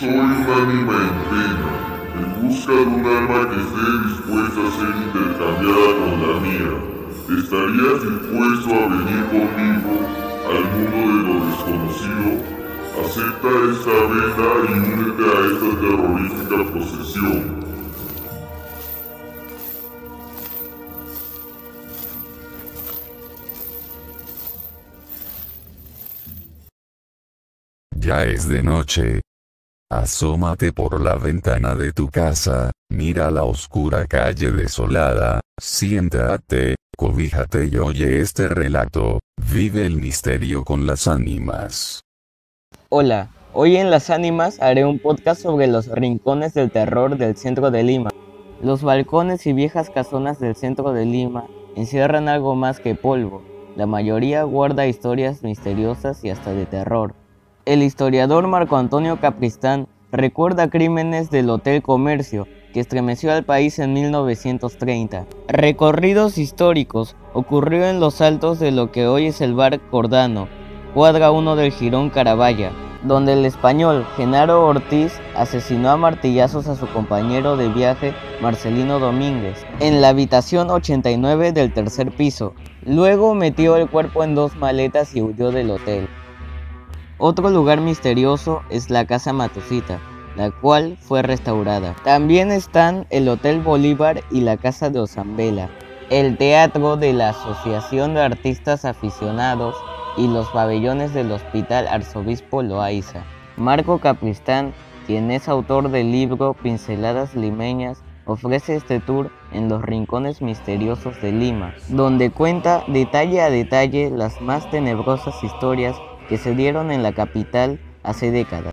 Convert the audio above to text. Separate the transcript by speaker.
Speaker 1: Soy un ánima en pena, en busca de un alma que esté dispuesta a ser intercambiada con la mía. ¿Estarías dispuesto a venir conmigo al mundo de lo desconocido? Acepta esta venda y únete a esta terrorífica procesión.
Speaker 2: Ya es de noche. Asómate por la ventana de tu casa, mira la oscura calle desolada, siéntate, cobíjate y oye este relato, vive el misterio con las ánimas.
Speaker 3: Hola, hoy en Las Ánimas haré un podcast sobre los rincones del terror del centro de Lima. Los balcones y viejas casonas del centro de Lima encierran algo más que polvo. La mayoría guarda historias misteriosas y hasta de terror. El historiador Marco Antonio Capristán recuerda crímenes del Hotel Comercio que estremeció al país en 1930. Recorridos históricos ocurrió en los altos de lo que hoy es el bar Cordano, cuadra 1 del Girón Carabaya, donde el español Genaro Ortiz asesinó a martillazos a su compañero de viaje Marcelino Domínguez en la habitación 89 del tercer piso. Luego metió el cuerpo en dos maletas y huyó del hotel. Otro lugar misterioso es la Casa Matosita, la cual fue restaurada. También están el Hotel Bolívar y la Casa de Osambela, el Teatro de la Asociación de Artistas Aficionados y los pabellones del Hospital Arzobispo Loaiza. Marco Capristán, quien es autor del libro Pinceladas Limeñas, ofrece este tour en los rincones misteriosos de Lima, donde cuenta detalle a detalle las más tenebrosas historias que se dieron en la capital hace décadas.